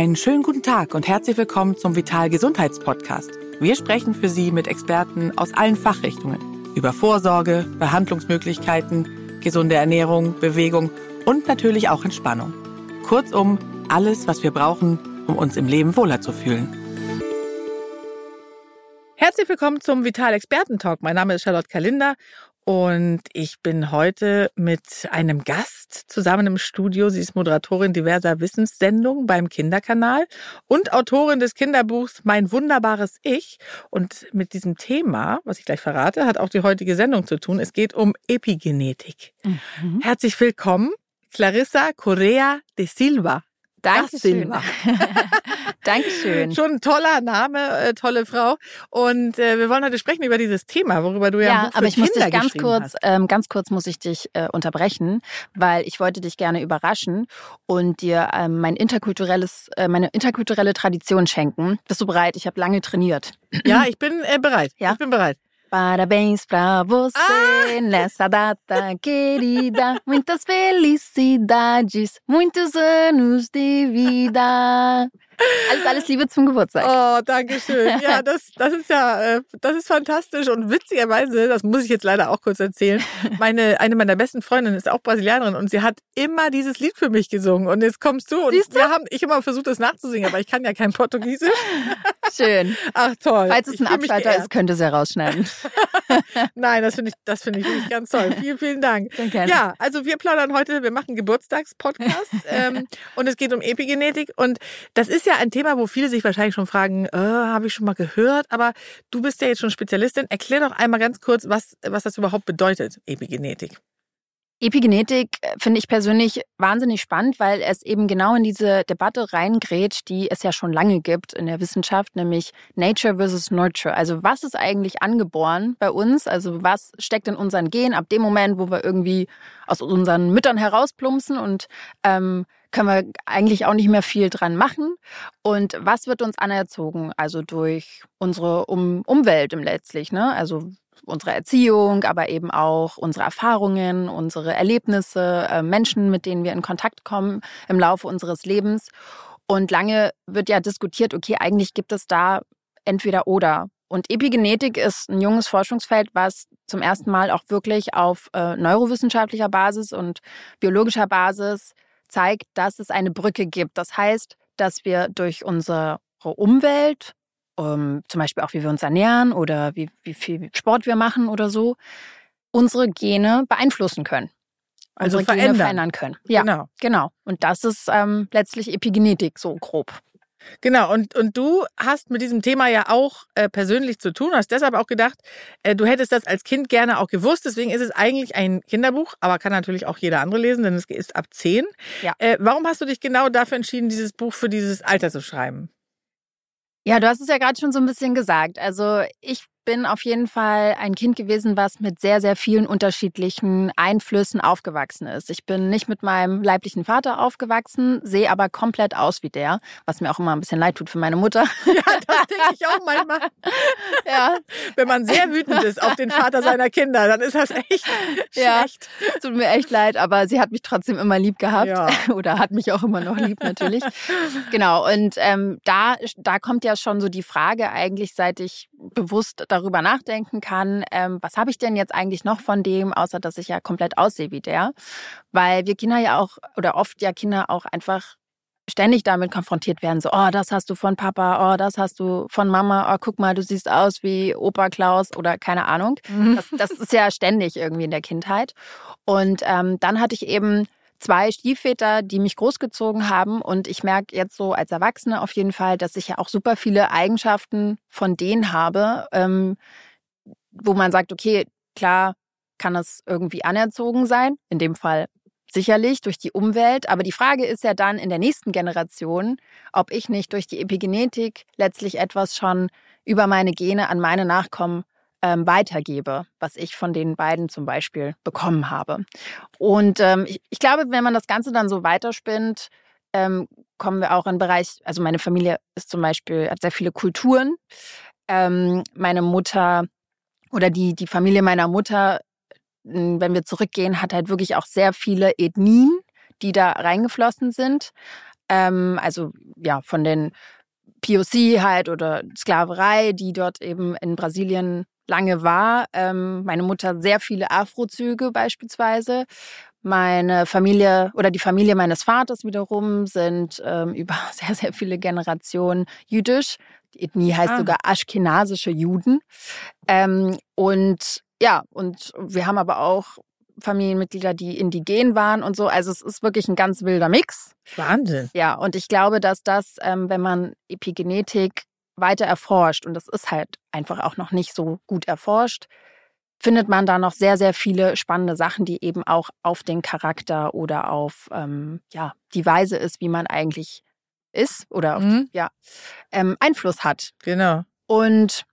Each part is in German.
Einen schönen guten Tag und herzlich willkommen zum Vital Gesundheitspodcast. Wir sprechen für Sie mit Experten aus allen Fachrichtungen über Vorsorge, Behandlungsmöglichkeiten, gesunde Ernährung, Bewegung und natürlich auch Entspannung. Kurzum, alles, was wir brauchen, um uns im Leben wohler zu fühlen. Herzlich willkommen zum Vital Experten Talk. Mein Name ist Charlotte Kalinder und ich bin heute mit einem Gast zusammen im Studio. Sie ist Moderatorin diverser Wissenssendungen beim Kinderkanal und Autorin des Kinderbuchs Mein wunderbares Ich. Und mit diesem Thema, was ich gleich verrate, hat auch die heutige Sendung zu tun. Es geht um Epigenetik. Mhm. Herzlich willkommen, Clarissa Correa de Silva. Dankeschön. Dankeschön. Schon ein toller Name, äh, tolle Frau. Und äh, wir wollen heute sprechen über dieses Thema, worüber du ja, ja aber ich Kinder muss dich ganz kurz, ähm, ganz kurz muss ich dich äh, unterbrechen, weil ich wollte dich gerne überraschen und dir ähm, mein interkulturelles, äh, meine interkulturelle Tradition schenken. Bist du bereit? Ich habe lange trainiert. Ja, ich bin äh, bereit. Ja? Ich bin bereit. Parabéns pra você ah! nessa data querida. Muitas felicidades, muitos anos de vida. Alles, alles Liebe zum Geburtstag. Oh, danke schön. Ja, das, das ist ja, äh, das ist fantastisch und witzigerweise, das muss ich jetzt leider auch kurz erzählen. Meine, eine meiner besten Freundinnen ist auch Brasilianerin und sie hat immer dieses Lied für mich gesungen. Und jetzt kommst du und Siehst du? wir haben, ich immer versucht, das nachzusingen, aber ich kann ja kein Portugiesisch. Schön. Ach toll. Falls es ein Abschalter ist, könnte sie herausschneiden. Nein, das finde ich, das finde ich wirklich ganz toll. Vielen, vielen Dank. Sehr gerne. Ja, also wir plaudern heute, wir machen Geburtstagspodcast ähm, und es geht um Epigenetik und das ist ja ja ein Thema, wo viele sich wahrscheinlich schon fragen, äh, habe ich schon mal gehört, aber du bist ja jetzt schon Spezialistin. Erklär doch einmal ganz kurz, was, was das überhaupt bedeutet, Epigenetik. Epigenetik äh, finde ich persönlich wahnsinnig spannend, weil es eben genau in diese Debatte reingrätscht, die es ja schon lange gibt in der Wissenschaft, nämlich Nature versus Nurture. Also was ist eigentlich angeboren bei uns? Also was steckt in unseren Genen ab dem Moment, wo wir irgendwie aus unseren Müttern herausplumpsen und ähm, können wir eigentlich auch nicht mehr viel dran machen. Und was wird uns anerzogen? Also durch unsere um Umwelt im letztlich, ne? Also unsere Erziehung, aber eben auch unsere Erfahrungen, unsere Erlebnisse, äh, Menschen, mit denen wir in Kontakt kommen im Laufe unseres Lebens. Und lange wird ja diskutiert, okay, eigentlich gibt es da entweder oder. Und Epigenetik ist ein junges Forschungsfeld, was zum ersten Mal auch wirklich auf äh, neurowissenschaftlicher Basis und biologischer Basis zeigt, dass es eine Brücke gibt. Das heißt, dass wir durch unsere Umwelt ähm, zum Beispiel auch wie wir uns ernähren oder wie, wie viel Sport wir machen oder so, unsere Gene beeinflussen können. Also unsere verändern. Gene verändern können. Ja, genau. genau. Und das ist ähm, letztlich Epigenetik so grob. Genau, und, und du hast mit diesem Thema ja auch äh, persönlich zu tun, hast deshalb auch gedacht, äh, du hättest das als Kind gerne auch gewusst. Deswegen ist es eigentlich ein Kinderbuch, aber kann natürlich auch jeder andere lesen, denn es ist ab zehn. Ja. Äh, warum hast du dich genau dafür entschieden, dieses Buch für dieses Alter zu schreiben? Ja, du hast es ja gerade schon so ein bisschen gesagt. Also ich bin auf jeden Fall ein Kind gewesen, was mit sehr, sehr vielen unterschiedlichen Einflüssen aufgewachsen ist. Ich bin nicht mit meinem leiblichen Vater aufgewachsen, sehe aber komplett aus wie der, was mir auch immer ein bisschen leid tut für meine Mutter. Ja, das denke ich auch manchmal. Ja. Wenn man sehr wütend ist auf den Vater seiner Kinder, dann ist das echt ja, schlecht. Tut mir echt leid, aber sie hat mich trotzdem immer lieb gehabt. Ja. Oder hat mich auch immer noch lieb, natürlich. genau. Und ähm, da, da kommt ja schon so die Frage eigentlich, seit ich bewusst darüber nachdenken kann, ähm, was habe ich denn jetzt eigentlich noch von dem, außer dass ich ja komplett aussehe wie der. Weil wir Kinder ja auch, oder oft ja Kinder auch einfach ständig damit konfrontiert werden, so, oh, das hast du von Papa, oh, das hast du von Mama, oh, guck mal, du siehst aus wie Opa Klaus oder keine Ahnung. Mhm. Das, das ist ja ständig irgendwie in der Kindheit. Und ähm, dann hatte ich eben zwei Stiefväter, die mich großgezogen haben. Und ich merke jetzt so als Erwachsene auf jeden Fall, dass ich ja auch super viele Eigenschaften von denen habe, ähm, wo man sagt, okay, klar kann es irgendwie anerzogen sein. In dem Fall sicherlich durch die Umwelt. Aber die Frage ist ja dann in der nächsten Generation, ob ich nicht durch die Epigenetik letztlich etwas schon über meine Gene an meine Nachkommen ähm, weitergebe, was ich von den beiden zum Beispiel bekommen habe. Und ähm, ich, ich, glaube, wenn man das Ganze dann so weiterspinnt, ähm, kommen wir auch in den Bereich, also meine Familie ist zum Beispiel, hat sehr viele Kulturen. Ähm, meine Mutter oder die, die Familie meiner Mutter, wenn wir zurückgehen, hat halt wirklich auch sehr viele Ethnien, die da reingeflossen sind. ähm, also ja, von den POC halt oder Sklaverei, die dort eben in Brasilien lange war. Ähm, meine Mutter sehr viele Afrozüge beispielsweise. Meine Familie oder die Familie meines Vaters wiederum sind ähm, über sehr, sehr viele Generationen jüdisch. Die Ethnie heißt ah. sogar aschkenasische Juden. Ähm, und ja, und wir haben aber auch Familienmitglieder, die indigen waren und so. Also es ist wirklich ein ganz wilder Mix. Wahnsinn. Ja, und ich glaube, dass das, ähm, wenn man Epigenetik weiter erforscht, und das ist halt einfach auch noch nicht so gut erforscht, findet man da noch sehr, sehr viele spannende Sachen, die eben auch auf den Charakter oder auf ähm, ja, die Weise ist, wie man eigentlich ist oder auf, mhm. ja, ähm, Einfluss hat. Genau. Und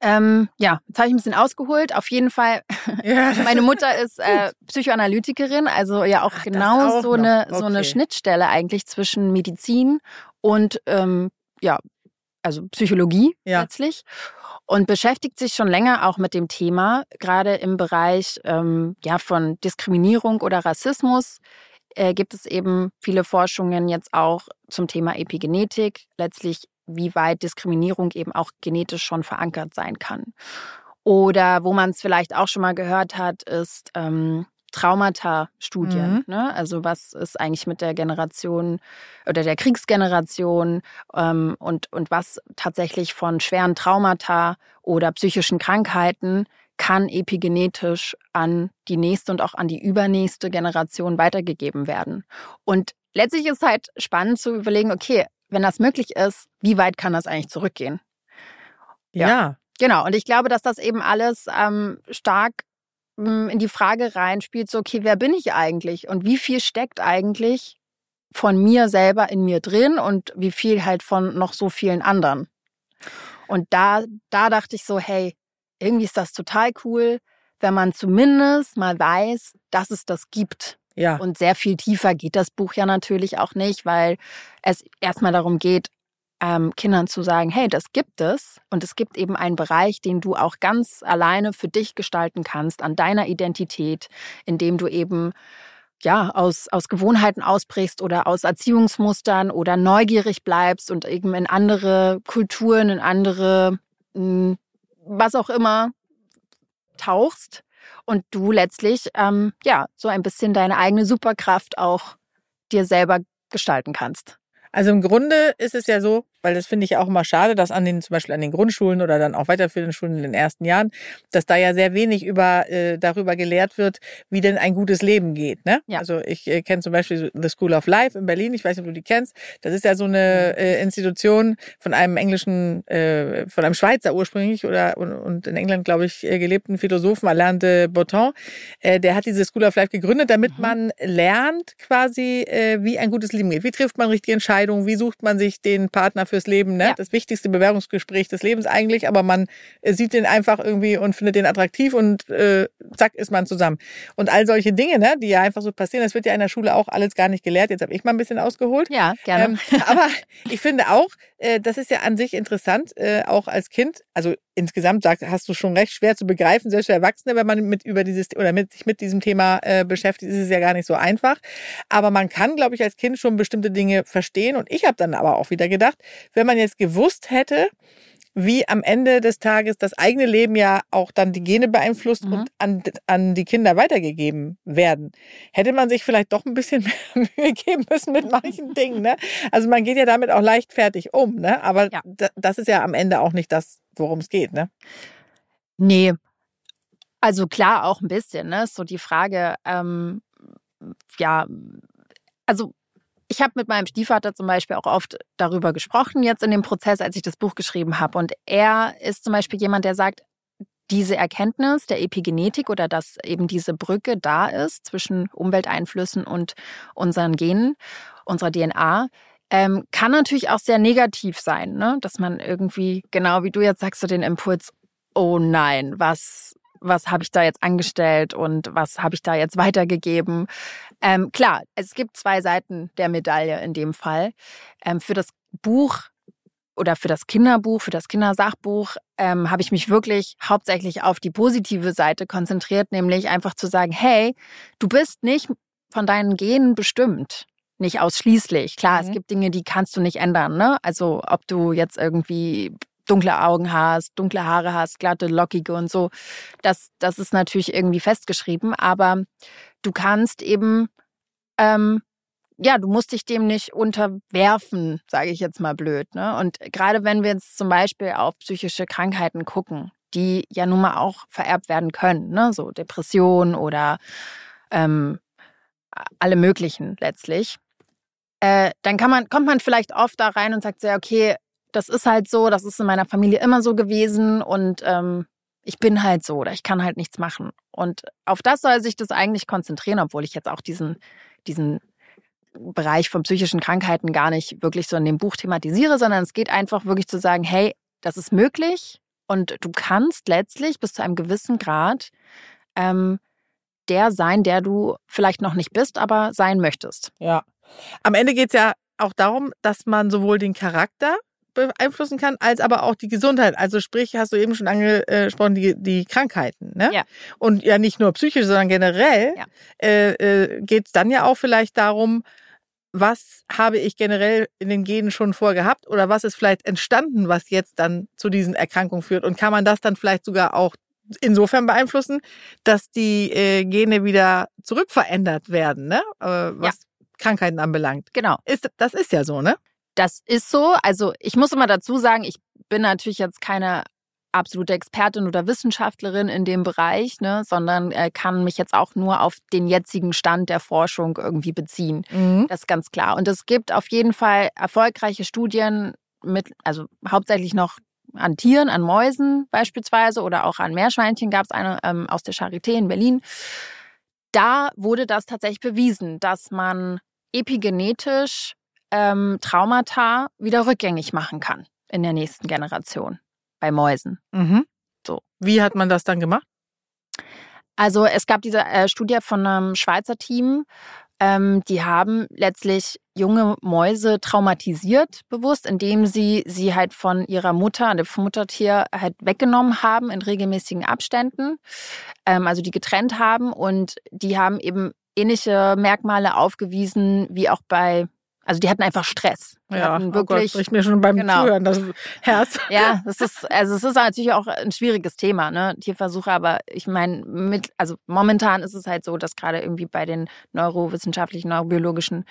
ähm, ja, jetzt habe ich ein bisschen ausgeholt. Auf jeden Fall, ja. meine Mutter ist äh, Psychoanalytikerin, also ja auch Ach, genau auch so, eine, okay. so eine Schnittstelle eigentlich zwischen Medizin und ähm, ja, also Psychologie ja. letztlich. Und beschäftigt sich schon länger auch mit dem Thema, gerade im Bereich ähm, ja, von Diskriminierung oder Rassismus äh, gibt es eben viele Forschungen jetzt auch zum Thema Epigenetik. Letztlich wie weit Diskriminierung eben auch genetisch schon verankert sein kann. Oder wo man es vielleicht auch schon mal gehört hat, ist ähm, Traumata-Studien. Mhm. Ne? Also was ist eigentlich mit der Generation oder der Kriegsgeneration ähm, und, und was tatsächlich von schweren Traumata oder psychischen Krankheiten kann epigenetisch an die nächste und auch an die übernächste Generation weitergegeben werden. Und letztlich ist halt spannend zu überlegen, okay, wenn das möglich ist, wie weit kann das eigentlich zurückgehen? Ja. ja. Genau. Und ich glaube, dass das eben alles ähm, stark ähm, in die Frage reinspielt, so, okay, wer bin ich eigentlich? Und wie viel steckt eigentlich von mir selber in mir drin und wie viel halt von noch so vielen anderen? Und da, da dachte ich so, hey, irgendwie ist das total cool, wenn man zumindest mal weiß, dass es das gibt. Ja. Und sehr viel tiefer geht das Buch ja natürlich auch nicht, weil es erstmal darum geht, ähm, Kindern zu sagen, hey, das gibt es und es gibt eben einen Bereich, den du auch ganz alleine für dich gestalten kannst, an deiner Identität, indem du eben ja, aus, aus Gewohnheiten ausbrichst oder aus Erziehungsmustern oder neugierig bleibst und eben in andere Kulturen, in andere, hm, was auch immer, tauchst und du letztlich ähm, ja so ein bisschen deine eigene Superkraft auch dir selber gestalten kannst. Also im Grunde ist es ja so, weil das finde ich auch immer schade, dass an den, zum Beispiel an den Grundschulen oder dann auch weiterführenden Schulen in den ersten Jahren, dass da ja sehr wenig über, äh, darüber gelehrt wird, wie denn ein gutes Leben geht. Ne? Ja. Also ich äh, kenne zum Beispiel The School of Life in Berlin, ich weiß nicht, ob du die kennst. Das ist ja so eine äh, Institution von einem englischen, äh, von einem Schweizer ursprünglich oder und, und in England, glaube ich, äh, gelebten Philosophen, Alain de Botton. Äh, der hat diese School of Life gegründet, damit mhm. man lernt quasi, äh, wie ein gutes Leben geht. Wie trifft man richtige Entscheidungen? Wie sucht man sich den Partner fürs Leben, ne? Ja. Das wichtigste Bewerbungsgespräch des Lebens eigentlich, aber man äh, sieht den einfach irgendwie und findet den attraktiv und äh, zack ist man zusammen. Und all solche Dinge, ne, die ja einfach so passieren, das wird ja in der Schule auch alles gar nicht gelehrt. Jetzt habe ich mal ein bisschen ausgeholt. Ja, gerne. Ähm, aber ich finde auch, äh, das ist ja an sich interessant, äh, auch als Kind. Also insgesamt sag, hast du schon recht, schwer zu begreifen, selbst für Erwachsene, wenn man mit über dieses oder mit sich mit diesem Thema äh, beschäftigt, ist es ja gar nicht so einfach. Aber man kann, glaube ich, als Kind schon bestimmte Dinge verstehen. Und ich habe dann aber auch wieder gedacht, wenn man jetzt gewusst hätte, wie am Ende des Tages das eigene Leben ja auch dann die Gene beeinflusst mhm. und an, an die Kinder weitergegeben werden. Hätte man sich vielleicht doch ein bisschen mehr Mühe geben müssen mit manchen Dingen. Ne? Also man geht ja damit auch leichtfertig um, ne? aber ja. das ist ja am Ende auch nicht das, worum es geht. Ne? Nee, also klar auch ein bisschen. Ne? So die Frage, ähm, ja, also ich habe mit meinem Stiefvater zum Beispiel auch oft darüber gesprochen, jetzt in dem Prozess, als ich das Buch geschrieben habe. Und er ist zum Beispiel jemand, der sagt, diese Erkenntnis der Epigenetik oder dass eben diese Brücke da ist zwischen Umwelteinflüssen und unseren Genen, unserer DNA, ähm, kann natürlich auch sehr negativ sein, ne? dass man irgendwie, genau wie du jetzt sagst, so den Impuls, oh nein, was, was habe ich da jetzt angestellt und was habe ich da jetzt weitergegeben. Ähm, klar, es gibt zwei Seiten der Medaille in dem Fall. Ähm, für das Buch oder für das Kinderbuch, für das Kindersachbuch ähm, habe ich mich wirklich hauptsächlich auf die positive Seite konzentriert, nämlich einfach zu sagen, hey, du bist nicht von deinen Genen bestimmt. Nicht ausschließlich. Klar, mhm. es gibt Dinge, die kannst du nicht ändern. Ne? Also ob du jetzt irgendwie dunkle Augen hast, dunkle Haare hast, glatte, lockige und so, das, das ist natürlich irgendwie festgeschrieben. Aber du kannst eben, ähm, ja, du musst dich dem nicht unterwerfen, sage ich jetzt mal blöd. Ne? Und gerade wenn wir jetzt zum Beispiel auf psychische Krankheiten gucken, die ja nun mal auch vererbt werden können, ne? so Depression oder ähm, alle möglichen letztlich, äh, dann kann man, kommt man vielleicht oft da rein und sagt so, okay, das ist halt so, das ist in meiner Familie immer so gewesen und ähm, ich bin halt so oder ich kann halt nichts machen. Und auf das soll sich das eigentlich konzentrieren, obwohl ich jetzt auch diesen, diesen Bereich von psychischen Krankheiten gar nicht wirklich so in dem Buch thematisiere, sondern es geht einfach wirklich zu sagen, hey, das ist möglich und du kannst letztlich bis zu einem gewissen Grad ähm, der sein, der du vielleicht noch nicht bist, aber sein möchtest. Ja. Am Ende geht es ja auch darum, dass man sowohl den Charakter beeinflussen kann, als aber auch die Gesundheit. Also sprich, hast du eben schon angesprochen, die, die Krankheiten. Ne? Ja. Und ja nicht nur psychisch, sondern generell ja. äh, äh, geht es dann ja auch vielleicht darum, was habe ich generell in den Genen schon vorgehabt oder was ist vielleicht entstanden, was jetzt dann zu diesen Erkrankungen führt? Und kann man das dann vielleicht sogar auch insofern beeinflussen, dass die äh, Gene wieder zurückverändert werden, ne? Äh, was ja. Krankheiten anbelangt. Genau. Ist, das ist ja so, ne? Das ist so. Also ich muss immer dazu sagen, ich bin natürlich jetzt keine absolute Expertin oder Wissenschaftlerin in dem Bereich, ne, sondern äh, kann mich jetzt auch nur auf den jetzigen Stand der Forschung irgendwie beziehen. Mhm. Das ist ganz klar. Und es gibt auf jeden Fall erfolgreiche Studien mit, also hauptsächlich noch an Tieren, an Mäusen beispielsweise oder auch an Meerschweinchen gab es eine ähm, aus der Charité in Berlin. Da wurde das tatsächlich bewiesen, dass man epigenetisch ähm, Traumata wieder rückgängig machen kann in der nächsten Generation bei Mäusen. Mhm. So. Wie hat man das dann gemacht? Also es gab diese äh, Studie von einem Schweizer Team, ähm, die haben letztlich junge Mäuse traumatisiert, bewusst, indem sie sie halt von ihrer Mutter, dem Muttertier, halt weggenommen haben in regelmäßigen Abständen, ähm, also die getrennt haben und die haben eben ähnliche Merkmale aufgewiesen wie auch bei also die hatten einfach Stress. Die ja, wirklich, oh Gott, mir schon beim genau. Zuhören das Herz. Ja, das ist also es ist natürlich auch ein schwieriges Thema, ne, Tierversuche. Aber ich meine, mit also momentan ist es halt so, dass gerade irgendwie bei den neurowissenschaftlichen, neurobiologischen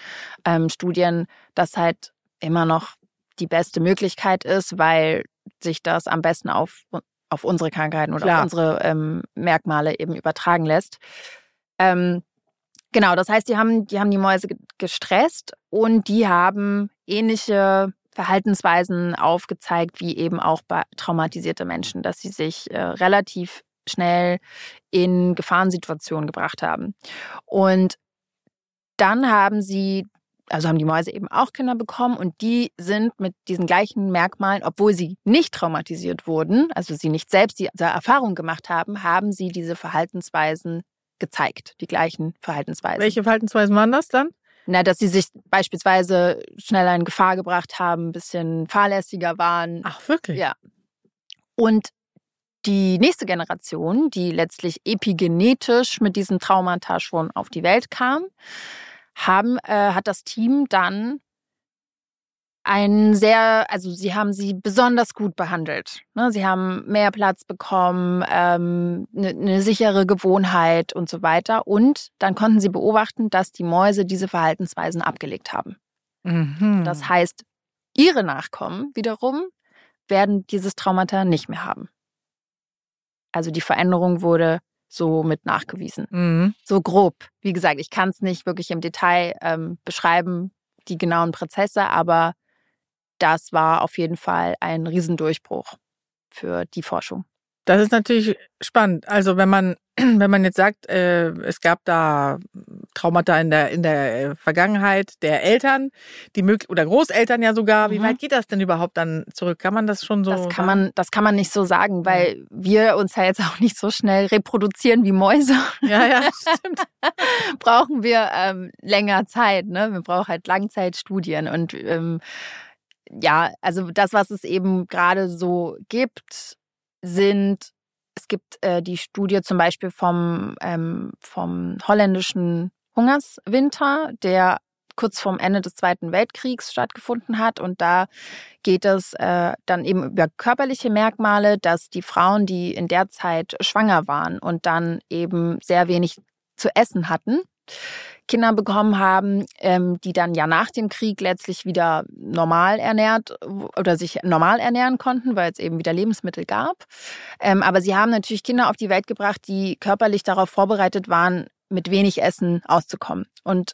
ähm, Studien das halt immer noch die beste Möglichkeit ist, weil sich das am besten auf auf unsere Krankheiten oder Klar. auf unsere ähm, Merkmale eben übertragen lässt. Ähm, Genau, das heißt, die haben, die haben die Mäuse gestresst und die haben ähnliche Verhaltensweisen aufgezeigt, wie eben auch bei traumatisierte Menschen, dass sie sich äh, relativ schnell in Gefahrensituationen gebracht haben. Und dann haben sie, also haben die Mäuse eben auch Kinder bekommen und die sind mit diesen gleichen Merkmalen, obwohl sie nicht traumatisiert wurden, also sie nicht selbst diese Erfahrung gemacht haben, haben sie diese Verhaltensweisen gezeigt, die gleichen Verhaltensweisen. Welche Verhaltensweisen waren das dann? Na, dass sie sich beispielsweise schneller in Gefahr gebracht haben, ein bisschen fahrlässiger waren. Ach, wirklich? Ja. Und die nächste Generation, die letztlich epigenetisch mit diesen Traumata schon auf die Welt kam, haben, äh, hat das Team dann ein sehr, also sie haben sie besonders gut behandelt. Ne? Sie haben mehr Platz bekommen, ähm, eine, eine sichere Gewohnheit und so weiter. Und dann konnten sie beobachten, dass die Mäuse diese Verhaltensweisen abgelegt haben. Mhm. Das heißt, ihre Nachkommen wiederum werden dieses Traumata nicht mehr haben. Also die Veränderung wurde so mit nachgewiesen. Mhm. So grob. Wie gesagt, ich kann es nicht wirklich im Detail ähm, beschreiben, die genauen Prozesse, aber das war auf jeden Fall ein Riesendurchbruch für die Forschung. Das ist natürlich spannend. Also wenn man wenn man jetzt sagt, äh, es gab da Traumata in der in der Vergangenheit der Eltern, die möglich oder Großeltern ja sogar. Mhm. Wie weit geht das denn überhaupt dann zurück? Kann man das schon so? Das kann sagen? man das kann man nicht so sagen, weil wir uns ja jetzt auch nicht so schnell reproduzieren wie Mäuse. Ja, ja, stimmt. brauchen wir ähm, länger Zeit. Ne? Wir brauchen halt Langzeitstudien und ähm, ja, also das, was es eben gerade so gibt, sind, es gibt äh, die Studie zum Beispiel vom, ähm, vom holländischen Hungerswinter, der kurz vorm Ende des Zweiten Weltkriegs stattgefunden hat. Und da geht es äh, dann eben über körperliche Merkmale, dass die Frauen, die in der Zeit schwanger waren und dann eben sehr wenig zu essen hatten, Kinder bekommen haben, ähm, die dann ja nach dem Krieg letztlich wieder normal ernährt oder sich normal ernähren konnten, weil es eben wieder Lebensmittel gab. Ähm, aber sie haben natürlich Kinder auf die Welt gebracht, die körperlich darauf vorbereitet waren, mit wenig Essen auszukommen. Und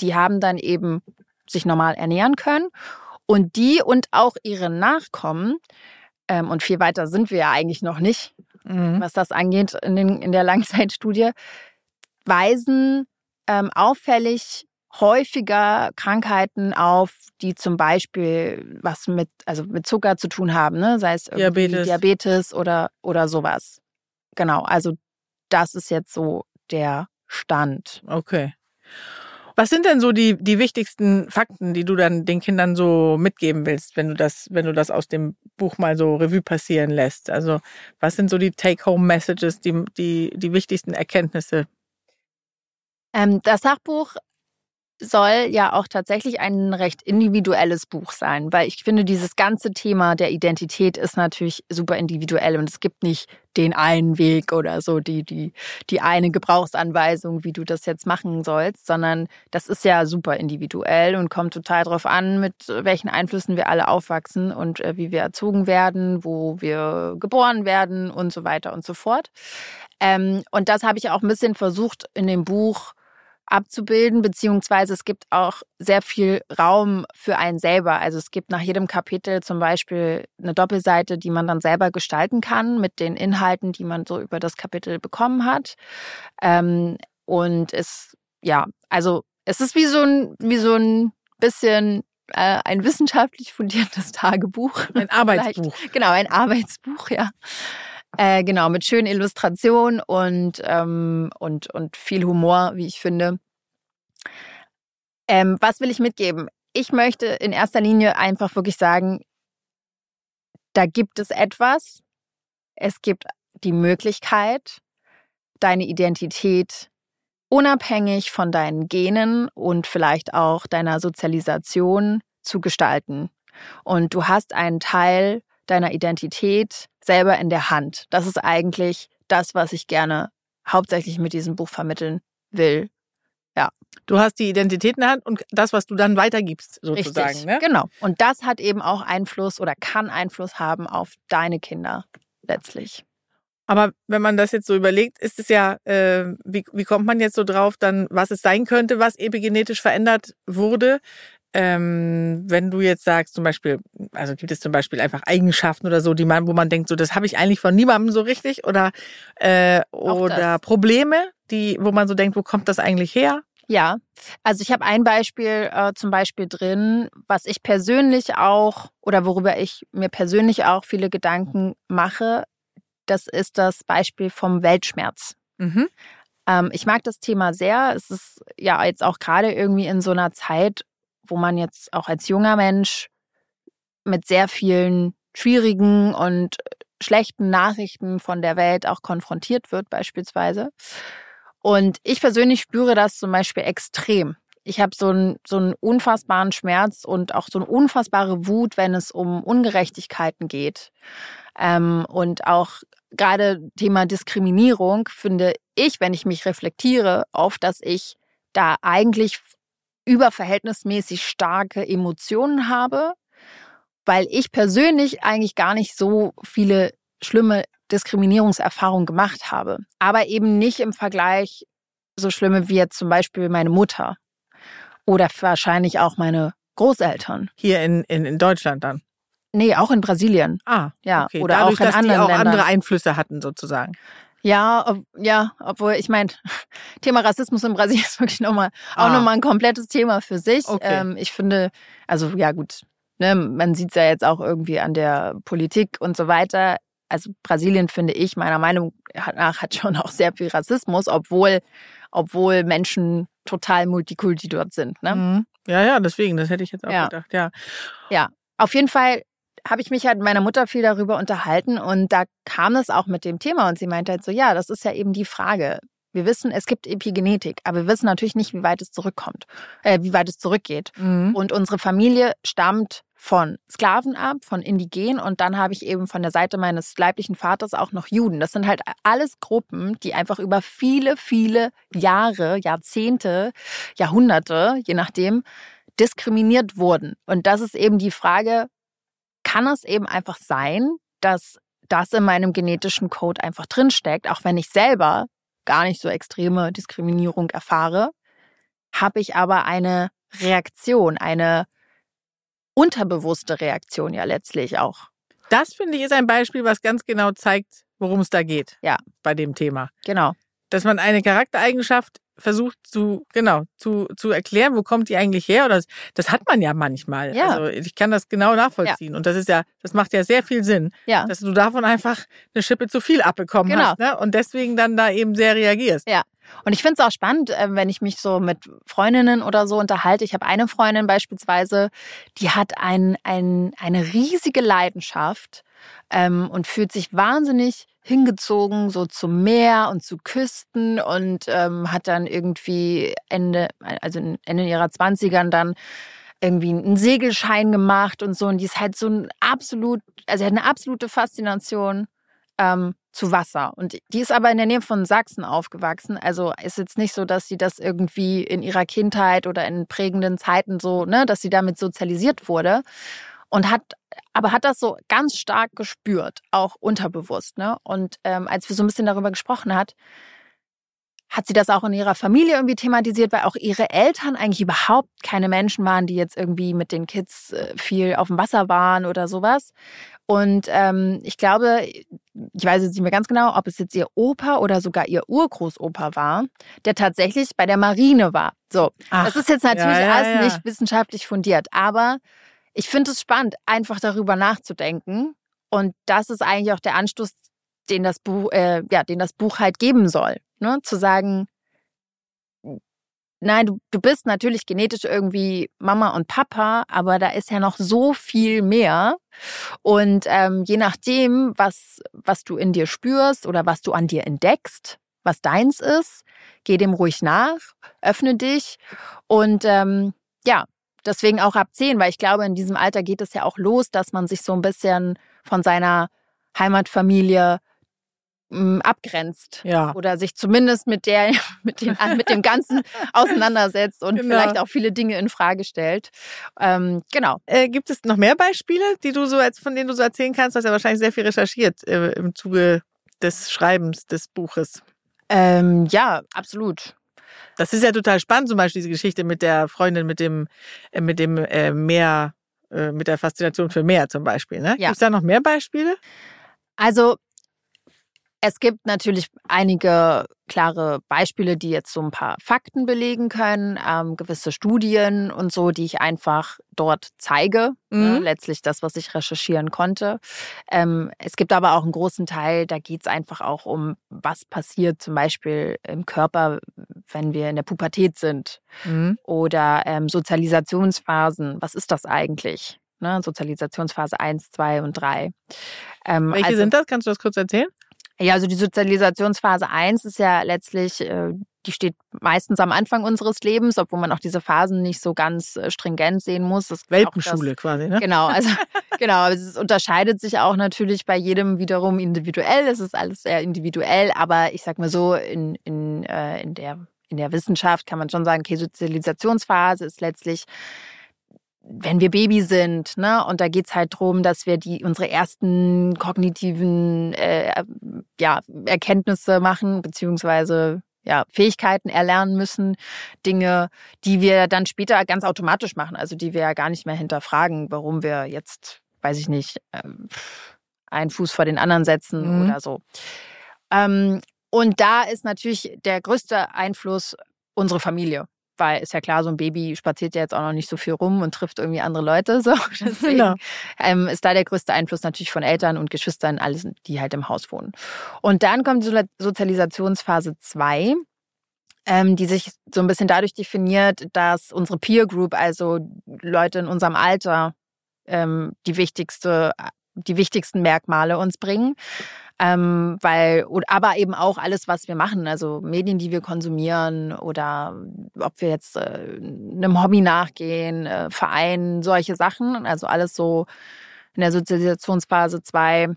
die haben dann eben sich normal ernähren können. Und die und auch ihre Nachkommen, ähm, und viel weiter sind wir ja eigentlich noch nicht, mhm. was das angeht in, den, in der Langzeitstudie, weisen ähm, auffällig häufiger Krankheiten auf, die zum Beispiel was mit, also mit Zucker zu tun haben, ne? sei es Diabetes, Diabetes oder, oder sowas. Genau, also das ist jetzt so der Stand. Okay. Was sind denn so die, die wichtigsten Fakten, die du dann den Kindern so mitgeben willst, wenn du das, wenn du das aus dem Buch mal so Revue passieren lässt? Also, was sind so die Take-Home-Messages, die, die, die wichtigsten Erkenntnisse, ähm, das Sachbuch soll ja auch tatsächlich ein recht individuelles Buch sein, weil ich finde, dieses ganze Thema der Identität ist natürlich super individuell und es gibt nicht den einen Weg oder so, die, die, die eine Gebrauchsanweisung, wie du das jetzt machen sollst, sondern das ist ja super individuell und kommt total drauf an, mit welchen Einflüssen wir alle aufwachsen und äh, wie wir erzogen werden, wo wir geboren werden und so weiter und so fort. Ähm, und das habe ich auch ein bisschen versucht in dem Buch abzubilden, beziehungsweise es gibt auch sehr viel Raum für einen selber. Also es gibt nach jedem Kapitel zum Beispiel eine Doppelseite, die man dann selber gestalten kann mit den Inhalten, die man so über das Kapitel bekommen hat. Ähm, und es, ja, also es ist wie so ein, wie so ein bisschen äh, ein wissenschaftlich fundiertes Tagebuch. Ein Arbeitsbuch. genau, ein Arbeitsbuch, ja. Äh, genau, mit schönen Illustrationen und, ähm, und, und viel Humor, wie ich finde. Ähm, was will ich mitgeben? Ich möchte in erster Linie einfach wirklich sagen, da gibt es etwas. Es gibt die Möglichkeit, deine Identität unabhängig von deinen Genen und vielleicht auch deiner Sozialisation zu gestalten. Und du hast einen Teil deiner Identität selber in der Hand. Das ist eigentlich das, was ich gerne hauptsächlich mit diesem Buch vermitteln will. Ja. Du hast die Identität in der Hand und das, was du dann weitergibst, sozusagen. Richtig, ne? Genau. Und das hat eben auch Einfluss oder kann Einfluss haben auf deine Kinder letztlich. Aber wenn man das jetzt so überlegt, ist es ja, äh, wie, wie kommt man jetzt so drauf, dann, was es sein könnte, was epigenetisch verändert wurde? Ähm, wenn du jetzt sagst, zum Beispiel, also gibt es zum Beispiel einfach Eigenschaften oder so, die man, wo man denkt, so das habe ich eigentlich von niemandem so richtig oder äh, oder Probleme, die, wo man so denkt, wo kommt das eigentlich her? Ja, also ich habe ein Beispiel äh, zum Beispiel drin, was ich persönlich auch oder worüber ich mir persönlich auch viele Gedanken mache. Das ist das Beispiel vom Weltschmerz. Mhm. Ähm, ich mag das Thema sehr. Es ist ja jetzt auch gerade irgendwie in so einer Zeit, wo man jetzt auch als junger Mensch mit sehr vielen schwierigen und schlechten Nachrichten von der Welt auch konfrontiert wird, beispielsweise. Und ich persönlich spüre das zum Beispiel extrem. Ich habe so einen, so einen unfassbaren Schmerz und auch so eine unfassbare Wut, wenn es um Ungerechtigkeiten geht. Ähm, und auch gerade Thema Diskriminierung finde ich, wenn ich mich reflektiere, oft, dass ich da eigentlich überverhältnismäßig starke Emotionen habe, weil ich persönlich eigentlich gar nicht so viele schlimme Diskriminierungserfahrungen gemacht habe. Aber eben nicht im Vergleich so schlimme wie jetzt zum Beispiel meine Mutter oder wahrscheinlich auch meine Großeltern. Hier in, in, in Deutschland dann? Nee, auch in Brasilien. Ah, ja. Okay. Oder Dadurch, auch in dass anderen die auch Ländern. andere Einflüsse hatten sozusagen. Ja, ob, ja, obwohl ich meine, Thema Rassismus in Brasilien ist wirklich nochmal ah. auch nochmal ein komplettes Thema für sich. Okay. Ähm, ich finde, also ja gut, ne, man sieht es ja jetzt auch irgendwie an der Politik und so weiter. Also Brasilien finde ich meiner Meinung nach hat schon auch sehr viel Rassismus, obwohl obwohl Menschen total multikulti dort sind. Ne? Mhm. Ja, ja, deswegen, das hätte ich jetzt auch ja. gedacht. Ja, ja. Auf jeden Fall habe ich mich halt mit meiner Mutter viel darüber unterhalten und da kam es auch mit dem Thema und sie meinte halt so, ja, das ist ja eben die Frage. Wir wissen, es gibt Epigenetik, aber wir wissen natürlich nicht, wie weit es zurückkommt, äh, wie weit es zurückgeht. Mhm. Und unsere Familie stammt von Sklaven ab, von Indigenen und dann habe ich eben von der Seite meines leiblichen Vaters auch noch Juden. Das sind halt alles Gruppen, die einfach über viele, viele Jahre, Jahrzehnte, Jahrhunderte, je nachdem, diskriminiert wurden. Und das ist eben die Frage, kann es eben einfach sein, dass das in meinem genetischen Code einfach drinsteckt, auch wenn ich selber gar nicht so extreme Diskriminierung erfahre, habe ich aber eine Reaktion, eine unterbewusste Reaktion ja letztlich auch. Das finde ich ist ein Beispiel, was ganz genau zeigt, worum es da geht. Ja. Bei dem Thema. Genau. Dass man eine Charaktereigenschaft versucht zu, genau, zu, zu erklären, wo kommt die eigentlich her? Oder das, das hat man ja manchmal. Ja. Also ich kann das genau nachvollziehen. Ja. Und das ist ja, das macht ja sehr viel Sinn, ja. dass du davon einfach eine Schippe zu viel abbekommen genau. hast. Ne? Und deswegen dann da eben sehr reagierst. Ja. Und ich finde es auch spannend, äh, wenn ich mich so mit Freundinnen oder so unterhalte. Ich habe eine Freundin beispielsweise, die hat ein, ein, eine riesige Leidenschaft ähm, und fühlt sich wahnsinnig hingezogen so zum Meer und zu Küsten und ähm, hat dann irgendwie Ende, also Ende ihrer Zwanzigern dann irgendwie einen Segelschein gemacht und so. Und die ist halt so ein absolut, also hat eine absolute Faszination ähm, zu Wasser. Und die ist aber in der Nähe von Sachsen aufgewachsen. Also ist jetzt nicht so, dass sie das irgendwie in ihrer Kindheit oder in prägenden Zeiten so, ne, dass sie damit sozialisiert wurde. Und hat, aber hat das so ganz stark gespürt, auch unterbewusst. Ne? Und ähm, als wir so ein bisschen darüber gesprochen hat, hat sie das auch in ihrer Familie irgendwie thematisiert, weil auch ihre Eltern eigentlich überhaupt keine Menschen waren, die jetzt irgendwie mit den Kids äh, viel auf dem Wasser waren oder sowas. Und ähm, ich glaube, ich weiß jetzt nicht mehr ganz genau, ob es jetzt ihr Opa oder sogar ihr Urgroßopa war, der tatsächlich bei der Marine war. So, Ach, das ist jetzt natürlich ja, ja, alles ja. nicht wissenschaftlich fundiert, aber ich finde es spannend, einfach darüber nachzudenken. Und das ist eigentlich auch der Anstoß, den das Buch, äh, ja, den das Buch halt geben soll. Ne? Zu sagen, nein, du, du bist natürlich genetisch irgendwie Mama und Papa, aber da ist ja noch so viel mehr. Und ähm, je nachdem, was, was du in dir spürst oder was du an dir entdeckst, was deins ist, geh dem ruhig nach, öffne dich und ähm, ja, deswegen auch ab zehn, weil ich glaube, in diesem Alter geht es ja auch los, dass man sich so ein bisschen von seiner Heimatfamilie hm, abgrenzt ja. oder sich zumindest mit der mit dem mit dem Ganzen auseinandersetzt und genau. vielleicht auch viele Dinge in Frage stellt. Ähm, genau. Äh, gibt es noch mehr Beispiele, die du so als von denen du so erzählen kannst? Du hast ja wahrscheinlich sehr viel recherchiert äh, im Zuge des Schreibens des Buches. Ähm, ja, absolut. Das ist ja total spannend, zum Beispiel diese Geschichte mit der Freundin mit dem äh, mit dem äh, Meer, äh, mit der Faszination für Meer zum Beispiel. Ne? Ja. Gibt es da noch mehr Beispiele? Also es gibt natürlich einige klare Beispiele, die jetzt so ein paar Fakten belegen können, ähm, gewisse Studien und so, die ich einfach dort zeige. Ne, mhm. Ne, letztlich das, was ich recherchieren konnte. Ähm, es gibt aber auch einen großen Teil, da geht es einfach auch um, was passiert zum Beispiel im Körper, wenn wir in der Pubertät sind. Mhm. Oder ähm, Sozialisationsphasen. Was ist das eigentlich? Ne, Sozialisationsphase 1, 2 und 3. Ähm, Welche also, sind das? Kannst du das kurz erzählen? Ja, also die Sozialisationsphase 1 ist ja letztlich, äh, die steht meistens am Anfang unseres Lebens, obwohl man auch diese Phasen nicht so ganz äh, stringent sehen muss. Das Welpenschule das, quasi, ne? Genau, also genau, es unterscheidet sich auch natürlich bei jedem wiederum individuell. Es ist alles sehr individuell, aber ich sag mal so, in, in, äh, in der in der Wissenschaft kann man schon sagen, okay, Sozialisationsphase ist letztlich wenn wir Baby sind, ne, und da geht's halt drum, dass wir die unsere ersten kognitiven äh, ja, Erkenntnisse machen, beziehungsweise ja, Fähigkeiten erlernen müssen, Dinge, die wir dann später ganz automatisch machen, also die wir ja gar nicht mehr hinterfragen, warum wir jetzt, weiß ich nicht, äh, einen Fuß vor den anderen setzen mhm. oder so. Ähm, und da ist natürlich der größte Einfluss unsere Familie weil ist ja klar, so ein Baby spaziert ja jetzt auch noch nicht so viel rum und trifft irgendwie andere Leute. So. Deswegen genau. ähm, ist da der größte Einfluss natürlich von Eltern und Geschwistern, alles, die halt im Haus wohnen. Und dann kommt die Sozialisationsphase 2 ähm, die sich so ein bisschen dadurch definiert, dass unsere Peer Group, also Leute in unserem Alter, ähm, die wichtigste, die wichtigsten Merkmale uns bringen. Ähm, weil, aber eben auch alles, was wir machen, also Medien, die wir konsumieren oder ob wir jetzt äh, einem Hobby nachgehen, äh, Verein, solche Sachen. Also alles so in der Sozialisationsphase 2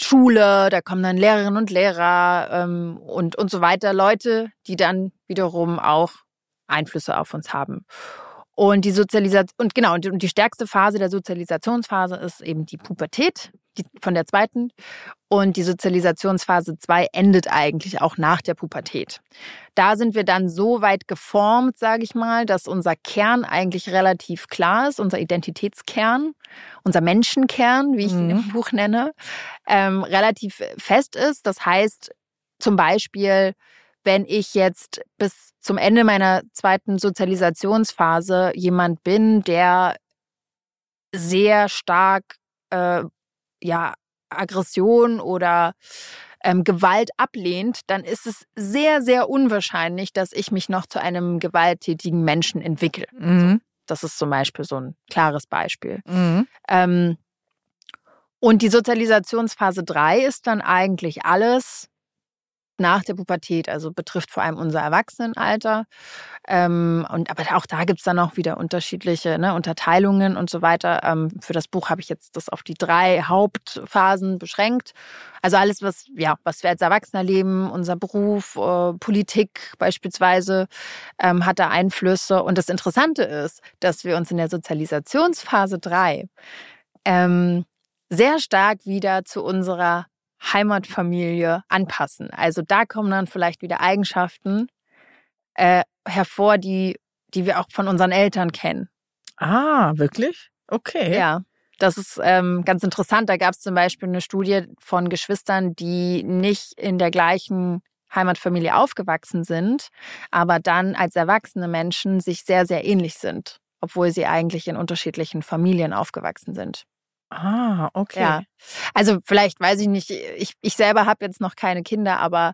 Schule, da kommen dann Lehrerinnen und Lehrer ähm, und, und so weiter, Leute, die dann wiederum auch Einflüsse auf uns haben. Und die Sozialisation, und genau, und die stärkste Phase der Sozialisationsphase ist eben die Pubertät, von der zweiten. Und die Sozialisationsphase 2 endet eigentlich auch nach der Pubertät. Da sind wir dann so weit geformt, sage ich mal, dass unser Kern eigentlich relativ klar ist, unser Identitätskern, unser Menschenkern, wie ich ihn im mhm. Buch nenne, ähm, relativ fest ist. Das heißt zum Beispiel, wenn ich jetzt bis zum Ende meiner zweiten Sozialisationsphase jemand bin, der sehr stark äh, ja Aggression oder ähm, Gewalt ablehnt, dann ist es sehr, sehr unwahrscheinlich, dass ich mich noch zu einem gewalttätigen Menschen entwickle. Mhm. Das ist zum Beispiel so ein klares Beispiel. Mhm. Ähm, und die Sozialisationsphase 3 ist dann eigentlich alles, nach der Pubertät, also betrifft vor allem unser Erwachsenenalter. Ähm, und aber auch da gibt's dann auch wieder unterschiedliche ne, Unterteilungen und so weiter. Ähm, für das Buch habe ich jetzt das auf die drei Hauptphasen beschränkt. Also alles, was ja, was wir als Erwachsener leben, unser Beruf, äh, Politik beispielsweise, ähm, hat da Einflüsse. Und das Interessante ist, dass wir uns in der Sozialisationsphase drei ähm, sehr stark wieder zu unserer Heimatfamilie anpassen. Also da kommen dann vielleicht wieder Eigenschaften äh, hervor, die, die wir auch von unseren Eltern kennen. Ah, wirklich? Okay. Ja. Das ist ähm, ganz interessant. Da gab es zum Beispiel eine Studie von Geschwistern, die nicht in der gleichen Heimatfamilie aufgewachsen sind, aber dann als erwachsene Menschen sich sehr, sehr ähnlich sind, obwohl sie eigentlich in unterschiedlichen Familien aufgewachsen sind. Ah, okay. Ja. Also vielleicht weiß ich nicht, ich, ich selber habe jetzt noch keine Kinder, aber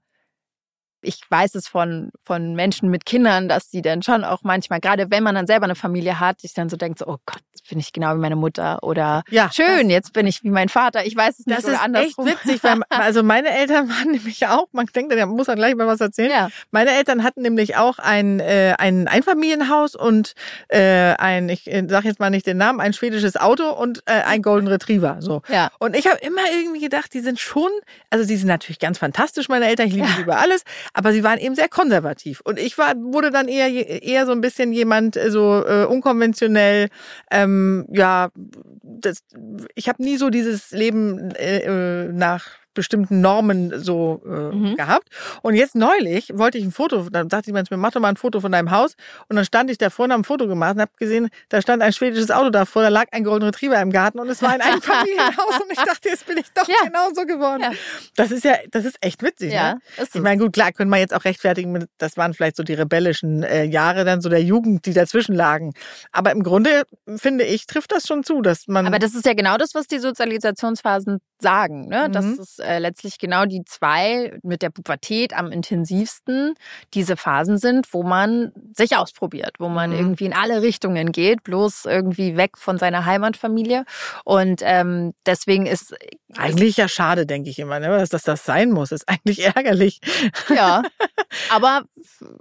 ich weiß es von, von Menschen mit Kindern, dass die dann schon auch manchmal, gerade wenn man dann selber eine Familie hat, sich dann so denkt, so, oh Gott, jetzt bin ich genau wie meine Mutter oder ja, schön, jetzt bin ich wie mein Vater. Ich weiß es nicht das oder ist andersrum. echt witzig, weil also meine Eltern waren nämlich auch, man denkt, der muss dann gleich mal was erzählen. Ja. Meine Eltern hatten nämlich auch ein, äh, ein Einfamilienhaus und äh, ein, ich äh, sag jetzt mal nicht den Namen, ein schwedisches Auto und äh, ein Golden Retriever. So. Ja. Und ich habe immer irgendwie gedacht, die sind schon, also die sind natürlich ganz fantastisch, meine Eltern, ich liebe sie über alles aber sie waren eben sehr konservativ. Und ich war, wurde dann eher, eher so ein bisschen jemand, äh, so äh, unkonventionell, ähm, ja, das, ich habe nie so dieses Leben äh, äh nach bestimmten Normen so äh, mhm. gehabt. Und jetzt neulich wollte ich ein Foto, dann sagte jemand mir, mach doch mal ein Foto von deinem Haus. Und dann stand ich da vorne am Foto gemacht und habe gesehen, da stand ein schwedisches Auto davor, da lag ein Golden Retriever im Garten und es war ein Einfamilienhaus und ich dachte, jetzt bin ich doch ja. genauso geworden. Ja. Das ist ja, das ist echt witzig. Ja, ne? ist ich meine, gut, klar, können wir jetzt auch rechtfertigen, das waren vielleicht so die rebellischen äh, Jahre dann so der Jugend, die dazwischen lagen. Aber im Grunde finde ich, trifft das schon zu, dass man. Aber das ist ja genau das, was die Sozialisationsphasen sagen. Ne? Mhm. Das ist äh, letztlich genau die zwei mit der Pubertät am intensivsten diese Phasen sind, wo man sich ausprobiert, wo man mhm. irgendwie in alle Richtungen geht, bloß irgendwie weg von seiner Heimatfamilie. Und ähm, deswegen ist eigentlich ja schade, denke ich immer, ne? dass das das sein muss. Ist eigentlich ärgerlich. Ja, aber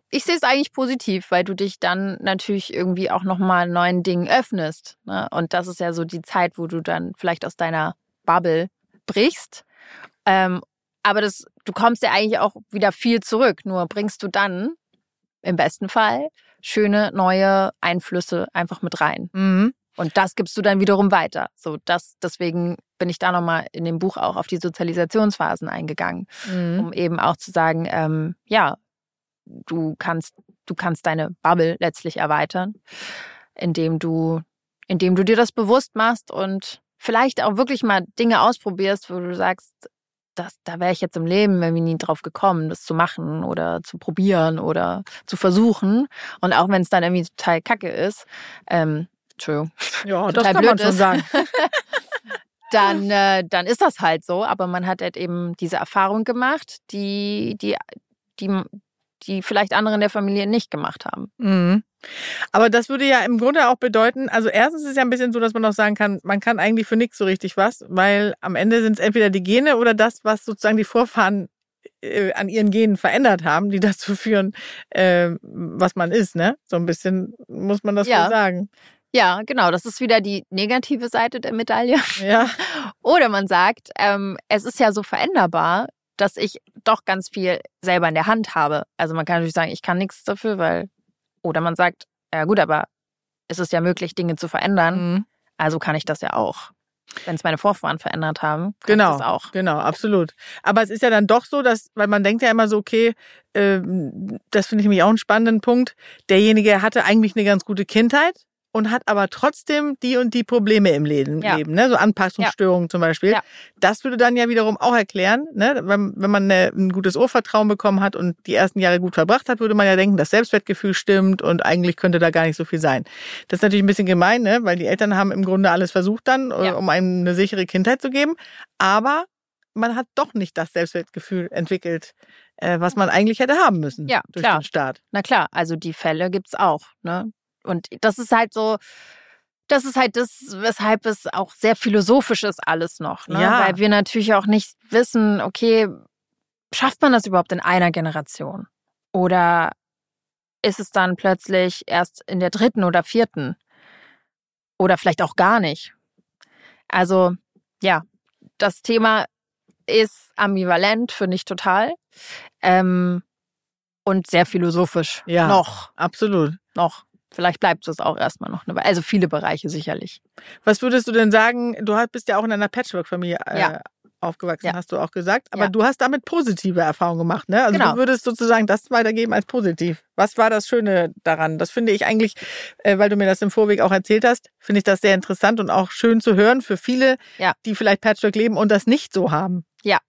ich sehe es eigentlich positiv, weil du dich dann natürlich irgendwie auch nochmal neuen Dingen öffnest. Ne? Und das ist ja so die Zeit, wo du dann vielleicht aus deiner Bubble brichst. Ähm, aber das, du kommst ja eigentlich auch wieder viel zurück. Nur bringst du dann im besten Fall schöne neue Einflüsse einfach mit rein. Mhm. Und das gibst du dann wiederum weiter. So, das, deswegen bin ich da nochmal in dem Buch auch auf die Sozialisationsphasen eingegangen, mhm. um eben auch zu sagen, ähm, ja, du kannst, du kannst deine Bubble letztlich erweitern, indem du, indem du dir das bewusst machst und vielleicht auch wirklich mal Dinge ausprobierst, wo du sagst, das, da wäre ich jetzt im Leben irgendwie nie drauf gekommen, das zu machen oder zu probieren oder zu versuchen. Und auch wenn es dann irgendwie total kacke ist, ähm, Entschuldigung. Ja, das kann man schon ist, sagen. dann, äh, dann ist das halt so. Aber man hat halt eben diese Erfahrung gemacht, die, die, die, die vielleicht andere in der Familie nicht gemacht haben. Mhm. Aber das würde ja im Grunde auch bedeuten, also erstens ist es ja ein bisschen so, dass man auch sagen kann, man kann eigentlich für nichts so richtig was, weil am Ende sind es entweder die Gene oder das, was sozusagen die Vorfahren äh, an ihren Genen verändert haben, die dazu führen, äh, was man ist, ne? So ein bisschen muss man das ja. wohl sagen. Ja, genau. Das ist wieder die negative Seite der Medaille. Ja. Oder man sagt, ähm, es ist ja so veränderbar, dass ich doch ganz viel selber in der Hand habe. Also man kann natürlich sagen, ich kann nichts dafür, weil. Oder man sagt, ja gut, aber es ist ja möglich, Dinge zu verändern. Mhm. Also kann ich das ja auch. Wenn es meine Vorfahren verändert haben, kann genau, ich das auch. Genau, absolut. Aber es ist ja dann doch so, dass, weil man denkt ja immer so, okay, äh, das finde ich nämlich auch einen spannenden Punkt. Derjenige hatte eigentlich eine ganz gute Kindheit, und hat aber trotzdem die und die Probleme im Leben, ja. Leben ne? so Anpassungsstörungen ja. zum Beispiel. Ja. Das würde dann ja wiederum auch erklären, ne? wenn, wenn man eine, ein gutes Urvertrauen bekommen hat und die ersten Jahre gut verbracht hat, würde man ja denken, das Selbstwertgefühl stimmt und eigentlich könnte da gar nicht so viel sein. Das ist natürlich ein bisschen gemein, ne? weil die Eltern haben im Grunde alles versucht dann, äh, um einem eine sichere Kindheit zu geben, aber man hat doch nicht das Selbstwertgefühl entwickelt, äh, was man eigentlich hätte haben müssen ja, durch klar. den Staat. Na klar, also die Fälle gibt's auch. Ne? Und das ist halt so, das ist halt das, weshalb es auch sehr philosophisch ist alles noch. Ne? Ja. Weil wir natürlich auch nicht wissen, okay, schafft man das überhaupt in einer Generation? Oder ist es dann plötzlich erst in der dritten oder vierten? Oder vielleicht auch gar nicht. Also, ja, das Thema ist ambivalent, finde ich total. Ähm, und sehr philosophisch. Ja. Noch. Absolut. Noch. Vielleicht bleibt es auch erstmal noch. Eine, also viele Bereiche sicherlich. Was würdest du denn sagen? Du bist ja auch in einer Patchwork-Familie äh, ja. aufgewachsen, ja. hast du auch gesagt. Aber ja. du hast damit positive Erfahrungen gemacht, ne? Also genau. du würdest sozusagen das weitergeben als positiv. Was war das Schöne daran? Das finde ich eigentlich, äh, weil du mir das im Vorweg auch erzählt hast, finde ich das sehr interessant und auch schön zu hören für viele, die vielleicht Patchwork leben und das nicht so haben. Ja.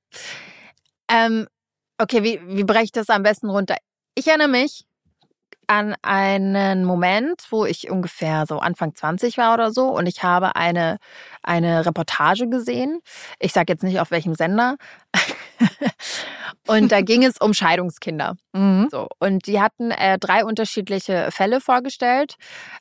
Ähm, okay, wie, wie breche ich das am besten runter? Ich erinnere mich, an einen Moment, wo ich ungefähr so Anfang 20 war oder so und ich habe eine, eine Reportage gesehen. Ich sage jetzt nicht auf welchem Sender. und da ging es um Scheidungskinder. Mhm. So, und die hatten äh, drei unterschiedliche Fälle vorgestellt.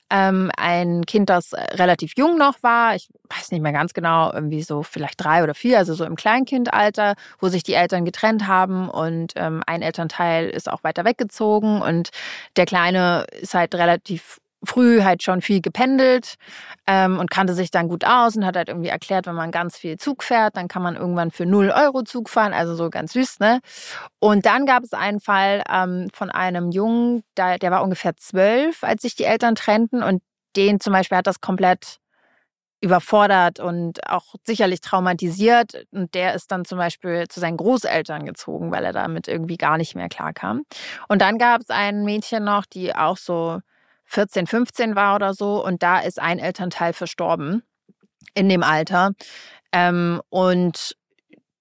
Ähm, ein Kind, das relativ jung noch war, ich weiß nicht mehr ganz genau, irgendwie so vielleicht drei oder vier, also so im Kleinkindalter, wo sich die Eltern getrennt haben und ähm, ein Elternteil ist auch weiter weggezogen und der Kleine ist halt relativ früh halt schon viel gependelt ähm, und kannte sich dann gut aus und hat halt irgendwie erklärt, wenn man ganz viel Zug fährt, dann kann man irgendwann für 0 Euro Zug fahren, also so ganz süß, ne? Und dann gab es einen Fall ähm, von einem Jungen, der, der war ungefähr zwölf, als sich die Eltern trennten und den zum Beispiel hat das komplett überfordert und auch sicherlich traumatisiert. Und der ist dann zum Beispiel zu seinen Großeltern gezogen, weil er damit irgendwie gar nicht mehr klarkam. Und dann gab es ein Mädchen noch, die auch so 14, 15 war oder so. Und da ist ein Elternteil verstorben in dem Alter. Ähm, und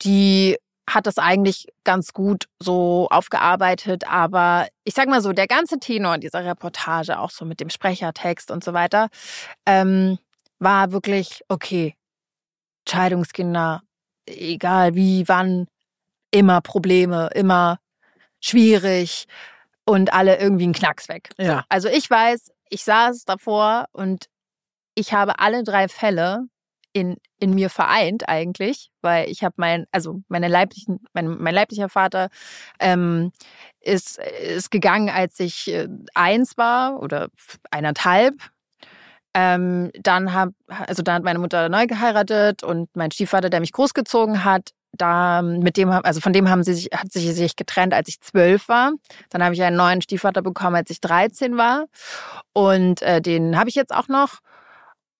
die hat das eigentlich ganz gut so aufgearbeitet, aber ich sag mal so, der ganze Tenor dieser Reportage, auch so mit dem Sprechertext und so weiter, ähm, war wirklich, okay, Scheidungskinder, egal wie, wann, immer Probleme, immer schwierig und alle irgendwie einen Knacks weg. Ja. Also ich weiß, ich saß davor und ich habe alle drei Fälle in, in mir vereint eigentlich, weil ich habe mein, also meine leiblichen, mein, mein leiblicher Vater ähm, ist, ist gegangen, als ich äh, eins war oder eineinhalb. Ähm, dann hab, also dann hat meine Mutter neu geheiratet und mein Stiefvater, der mich großgezogen hat, da mit dem, also von dem haben sie sich, hat sich sich getrennt, als ich zwölf war. Dann habe ich einen neuen Stiefvater bekommen, als ich 13 war. Und äh, den habe ich jetzt auch noch.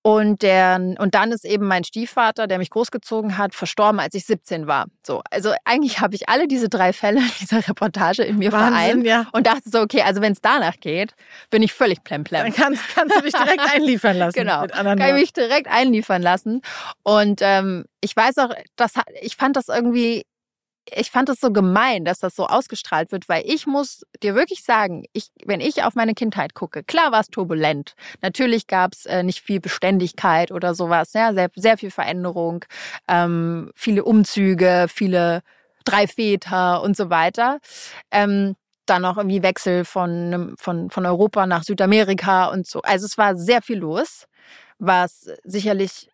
Und, der, und dann ist eben mein Stiefvater, der mich großgezogen hat, verstorben, als ich 17 war. So, also eigentlich habe ich alle diese drei Fälle dieser Reportage in mir Wahnsinn, vereint ja. und dachte so, okay, also wenn es danach geht, bin ich völlig plemplem. Dann kannst, kannst du dich direkt einliefern lassen. Genau, kann ich mich direkt einliefern lassen. Und ähm, ich weiß auch, das, ich fand das irgendwie ich fand es so gemein, dass das so ausgestrahlt wird, weil ich muss dir wirklich sagen, ich, wenn ich auf meine Kindheit gucke, klar war es turbulent. Natürlich gab es äh, nicht viel Beständigkeit oder sowas, ja, sehr, sehr viel Veränderung, ähm, viele Umzüge, viele drei Väter und so weiter. Ähm, dann noch irgendwie Wechsel von, von, von Europa nach Südamerika und so. Also es war sehr viel los, was sicherlich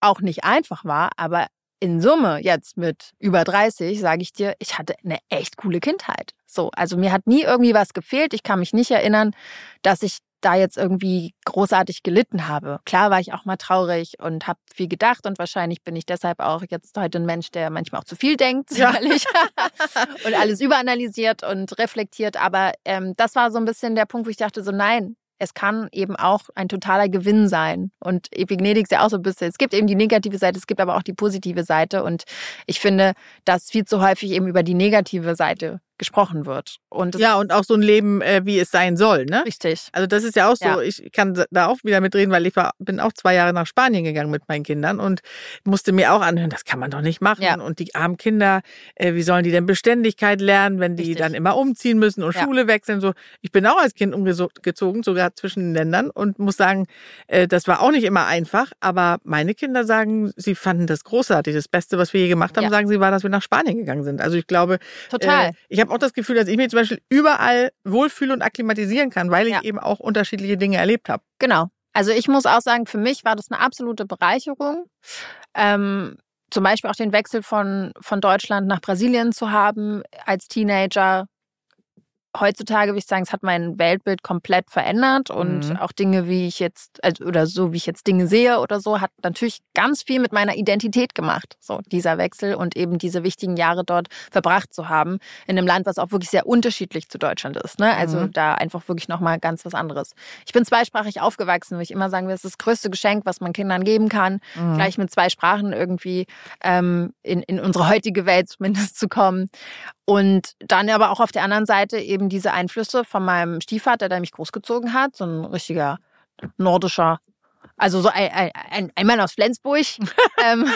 auch nicht einfach war, aber in Summe jetzt mit über 30 sage ich dir, ich hatte eine echt coole Kindheit. So, also mir hat nie irgendwie was gefehlt. Ich kann mich nicht erinnern, dass ich da jetzt irgendwie großartig gelitten habe. Klar war ich auch mal traurig und habe viel gedacht und wahrscheinlich bin ich deshalb auch jetzt heute ein Mensch, der manchmal auch zu viel denkt, sicherlich ja. und alles überanalysiert und reflektiert. Aber ähm, das war so ein bisschen der Punkt, wo ich dachte so, nein, es kann eben auch ein totaler Gewinn sein. Und Epigenetik ist ja auch so ein bisschen, es gibt eben die negative Seite, es gibt aber auch die positive Seite. Und ich finde, dass viel zu häufig eben über die negative Seite gesprochen wird. Und ja, und auch so ein Leben, äh, wie es sein soll, ne? Richtig. Also das ist ja auch so, ja. ich kann da auch wieder mitreden, weil ich war, bin auch zwei Jahre nach Spanien gegangen mit meinen Kindern und musste mir auch anhören, das kann man doch nicht machen. Ja. Und die armen Kinder, äh, wie sollen die denn Beständigkeit lernen, wenn die Richtig. dann immer umziehen müssen und ja. Schule wechseln? So, ich bin auch als Kind umgezogen, sogar zwischen den Ländern und muss sagen, äh, das war auch nicht immer einfach, aber meine Kinder sagen, sie fanden das großartig. Das Beste, was wir je gemacht haben, sagen sie, war, dass wir nach Spanien gegangen sind. Also ich glaube, Total. Äh, ich habe auch das Gefühl, dass ich mich zum Beispiel überall wohlfühle und akklimatisieren kann, weil ich ja. eben auch unterschiedliche Dinge erlebt habe. Genau. Also ich muss auch sagen, für mich war das eine absolute Bereicherung. Ähm, zum Beispiel auch den Wechsel von, von Deutschland nach Brasilien zu haben als Teenager, heutzutage würde ich sagen, es hat mein Weltbild komplett verändert und mhm. auch Dinge, wie ich jetzt, also, oder so, wie ich jetzt Dinge sehe oder so, hat natürlich ganz viel mit meiner Identität gemacht. So, dieser Wechsel und eben diese wichtigen Jahre dort verbracht zu haben in einem Land, was auch wirklich sehr unterschiedlich zu Deutschland ist. Ne? Also mhm. da einfach wirklich nochmal ganz was anderes. Ich bin zweisprachig aufgewachsen, wo ich immer sagen das ist das größte Geschenk, was man Kindern geben kann, mhm. gleich mit zwei Sprachen irgendwie ähm, in, in unsere heutige Welt zumindest zu kommen. Und dann aber auch auf der anderen Seite eben diese Einflüsse von meinem Stiefvater, der mich großgezogen hat, so ein richtiger nordischer, also so ein, ein, ein Mann aus Flensburg. ähm,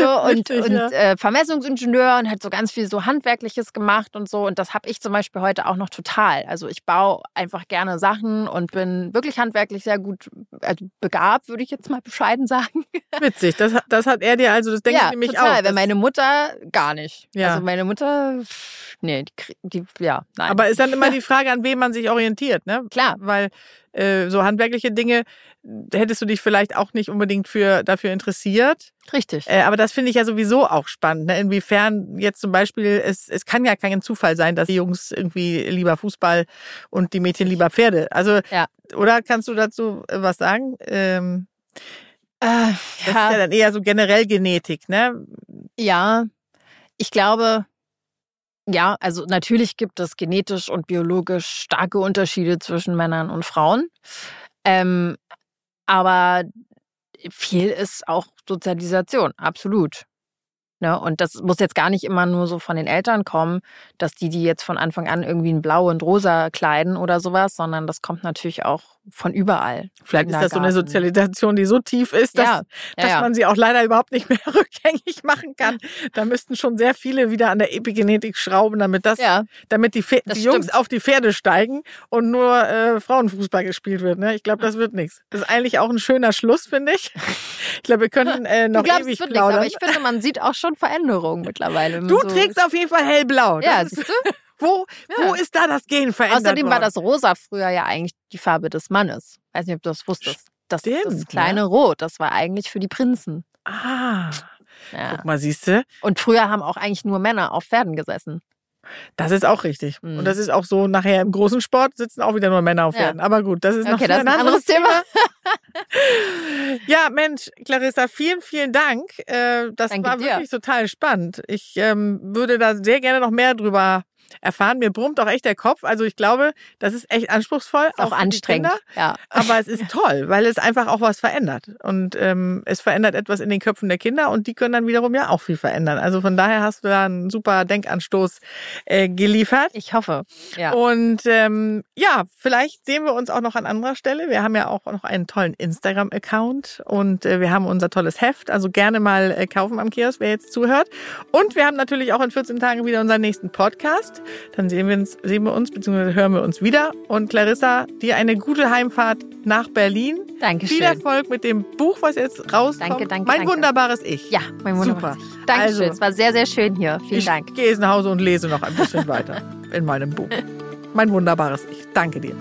so, und Richtig, und ja. äh, Vermessungsingenieur und hat so ganz viel so Handwerkliches gemacht und so. Und das habe ich zum Beispiel heute auch noch total. Also ich baue einfach gerne Sachen und bin wirklich handwerklich sehr gut also begabt, würde ich jetzt mal bescheiden sagen. Witzig, das, das hat er dir also, das denke ja, ich nämlich total, auch. Ja, weil meine Mutter gar nicht. Ja. Also meine Mutter, nee, die, die, ja, nein. Aber ist dann immer die Frage, an wem man sich orientiert, ne? Klar. Weil äh, so handwerkliche Dinge hättest du dich vielleicht auch nicht unbedingt für dafür interessiert. Richtig. Äh, aber das finde ich ja sowieso auch spannend. Ne? Inwiefern jetzt zum Beispiel, es, es kann ja kein Zufall sein, dass die Jungs irgendwie lieber Fußball und die Mädchen lieber Pferde. Also, ja. oder kannst du dazu äh, was sagen? Ähm, äh, ja. Das ist ja dann eher so generell Genetik, ne? Ja, ich glaube, ja, also natürlich gibt es genetisch und biologisch starke Unterschiede zwischen Männern und Frauen. Ähm, aber viel ist auch Sozialisation, absolut. Ne? Und das muss jetzt gar nicht immer nur so von den Eltern kommen, dass die die jetzt von Anfang an irgendwie in Blau und Rosa kleiden oder sowas, sondern das kommt natürlich auch von überall. Vielleicht ist das so eine Sozialisation, die so tief ist, dass, ja, dass ja. man sie auch leider überhaupt nicht mehr rückgängig machen kann. Da müssten schon sehr viele wieder an der Epigenetik schrauben, damit das, ja, damit die, die Jungs auf die Pferde steigen und nur äh, Frauenfußball gespielt wird. Ne? Ich glaube, das wird nichts. Das ist eigentlich auch ein schöner Schluss, finde ich. Ich glaube, wir können äh, noch glaubst, ewig plaudern. Nix, aber ich finde, man sieht auch schon Veränderungen mittlerweile. Du so trägst auf jeden Fall hellblau. Ja, das siehst du? Wo, ja. wo ist da das Gen verändert Außerdem worden? war das Rosa früher ja eigentlich die Farbe des Mannes. Weiß nicht, ob du das wusstest. Das, Stimmt, das kleine ja. Rot, das war eigentlich für die Prinzen. Ah. Ja. Guck mal, siehst du? Und früher haben auch eigentlich nur Männer auf Pferden gesessen. Das ist auch richtig. Mhm. Und das ist auch so, nachher im großen Sport sitzen auch wieder nur Männer auf Pferden. Ja. Aber gut, das ist noch okay, das ein, ein anderes Thema. ja, Mensch, Clarissa, vielen, vielen Dank. Äh, das Danke war wirklich dir. total spannend. Ich ähm, würde da sehr gerne noch mehr drüber erfahren. Mir brummt auch echt der Kopf. Also ich glaube, das ist echt anspruchsvoll. Ist auch, auch anstrengend. ja. Aber es ist toll, weil es einfach auch was verändert. Und ähm, es verändert etwas in den Köpfen der Kinder und die können dann wiederum ja auch viel verändern. Also von daher hast du da einen super Denkanstoß äh, geliefert. Ich hoffe. Ja. Und ähm, ja, vielleicht sehen wir uns auch noch an anderer Stelle. Wir haben ja auch noch einen tollen Instagram-Account und äh, wir haben unser tolles Heft. Also gerne mal äh, kaufen am Kiosk, wer jetzt zuhört. Und wir haben natürlich auch in 14 Tagen wieder unseren nächsten Podcast. Bist, dann sehen wir uns, sehen wir uns bzw. hören wir uns wieder. Und Clarissa, dir eine gute Heimfahrt nach Berlin. Dankeschön. Viel Erfolg mit dem Buch, was jetzt rauskommt. Danke, danke. Mein danke. wunderbares Ich. Ja, mein wunderbares Super. Ich. Dankeschön. Also, es war sehr, sehr schön hier. Vielen ich Dank. gehe jetzt nach Hause und lese noch ein bisschen weiter in meinem Buch. Mein wunderbares Ich. Danke dir.